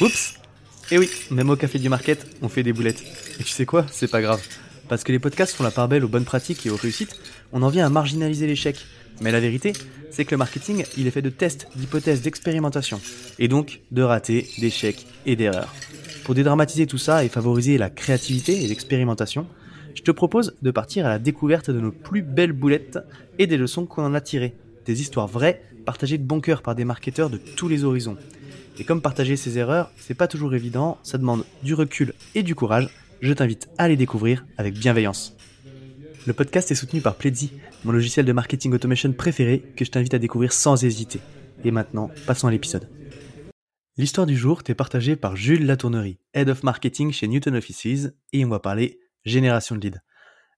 Oups Eh oui, même au café du market, on fait des boulettes. Et tu sais quoi C'est pas grave. Parce que les podcasts font la part belle aux bonnes pratiques et aux réussites, on en vient à marginaliser l'échec. Mais la vérité, c'est que le marketing, il est fait de tests, d'hypothèses, d'expérimentation. Et donc de ratés, d'échecs et d'erreurs. Pour dédramatiser tout ça et favoriser la créativité et l'expérimentation, je te propose de partir à la découverte de nos plus belles boulettes et des leçons qu'on en a tirées. Des histoires vraies, partagées de bon cœur par des marketeurs de tous les horizons. Et comme partager ses erreurs, c'est pas toujours évident, ça demande du recul et du courage, je t'invite à les découvrir avec bienveillance. Le podcast est soutenu par Pledzi, mon logiciel de marketing automation préféré que je t'invite à découvrir sans hésiter. Et maintenant, passons à l'épisode. L'histoire du jour t'est partagée par Jules Latournerie, Head of Marketing chez Newton Offices, et on va parler génération de leads.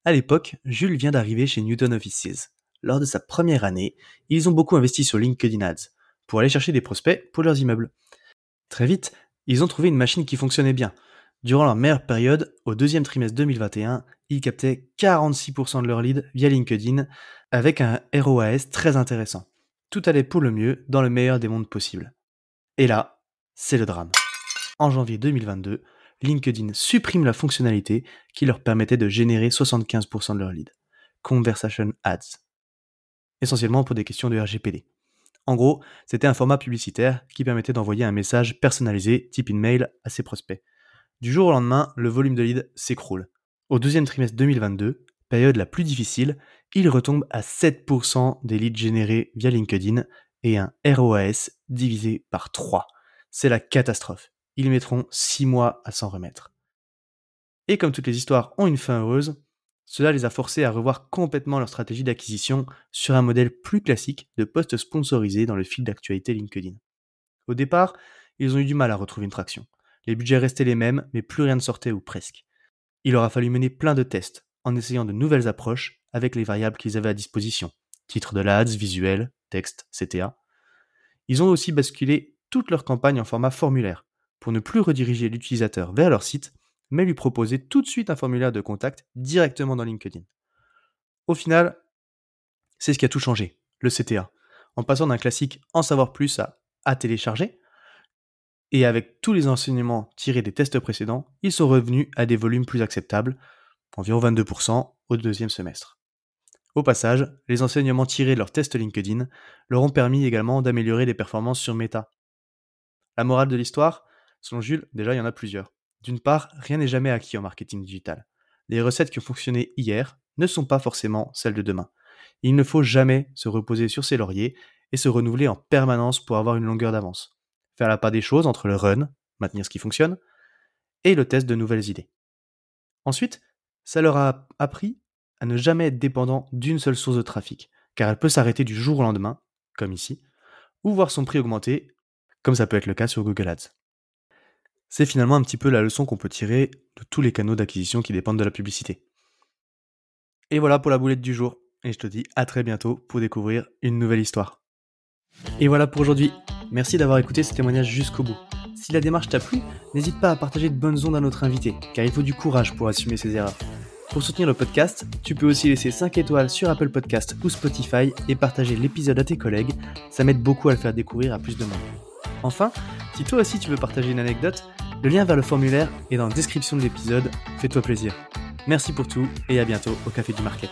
À l'époque, Jules vient d'arriver chez Newton Offices. Lors de sa première année, ils ont beaucoup investi sur LinkedIn Ads pour aller chercher des prospects pour leurs immeubles. Très vite, ils ont trouvé une machine qui fonctionnait bien. Durant leur meilleure période, au deuxième trimestre 2021, ils captaient 46% de leurs leads via LinkedIn avec un ROAS très intéressant. Tout allait pour le mieux dans le meilleur des mondes possibles. Et là, c'est le drame. En janvier 2022, LinkedIn supprime la fonctionnalité qui leur permettait de générer 75% de leurs leads. Conversation Ads. Essentiellement pour des questions de RGPD. En gros, c'était un format publicitaire qui permettait d'envoyer un message personnalisé type email à ses prospects. Du jour au lendemain, le volume de leads s'écroule. Au deuxième trimestre 2022, période la plus difficile, il retombe à 7% des leads générés via LinkedIn et un ROAS divisé par 3. C'est la catastrophe. Ils mettront 6 mois à s'en remettre. Et comme toutes les histoires ont une fin heureuse, cela les a forcés à revoir complètement leur stratégie d'acquisition sur un modèle plus classique de posts sponsorisés dans le fil d'actualité LinkedIn. Au départ, ils ont eu du mal à retrouver une traction. Les budgets restaient les mêmes, mais plus rien ne sortait ou presque. Il aura fallu mener plein de tests, en essayant de nouvelles approches avec les variables qu'ils avaient à disposition. Titre de l'ADS, visuel, texte, CTA. Ils ont aussi basculé toute leur campagne en format formulaire, pour ne plus rediriger l'utilisateur vers leur site, mais lui proposer tout de suite un formulaire de contact directement dans LinkedIn. Au final, c'est ce qui a tout changé, le CTA, en passant d'un classique en savoir plus à à télécharger, et avec tous les enseignements tirés des tests précédents, ils sont revenus à des volumes plus acceptables, environ 22% au deuxième semestre. Au passage, les enseignements tirés de leurs tests LinkedIn leur ont permis également d'améliorer les performances sur Meta. La morale de l'histoire, selon Jules, déjà il y en a plusieurs. D'une part, rien n'est jamais acquis en marketing digital. Les recettes qui ont fonctionné hier ne sont pas forcément celles de demain. Il ne faut jamais se reposer sur ses lauriers et se renouveler en permanence pour avoir une longueur d'avance. Faire la part des choses entre le run, maintenir ce qui fonctionne, et le test de nouvelles idées. Ensuite, ça leur a appris à ne jamais être dépendant d'une seule source de trafic, car elle peut s'arrêter du jour au lendemain, comme ici, ou voir son prix augmenter, comme ça peut être le cas sur Google Ads. C'est finalement un petit peu la leçon qu'on peut tirer de tous les canaux d'acquisition qui dépendent de la publicité. Et voilà pour la boulette du jour, et je te dis à très bientôt pour découvrir une nouvelle histoire. Et voilà pour aujourd'hui, merci d'avoir écouté ce témoignage jusqu'au bout. Si la démarche t'a plu, n'hésite pas à partager de bonnes ondes à notre invité, car il faut du courage pour assumer ses erreurs. Pour soutenir le podcast, tu peux aussi laisser 5 étoiles sur Apple Podcast ou Spotify et partager l'épisode à tes collègues, ça m'aide beaucoup à le faire découvrir à plus de monde. Enfin, si toi aussi tu veux partager une anecdote, le lien vers le formulaire est dans la description de l'épisode, fais-toi plaisir. Merci pour tout et à bientôt au Café du Market.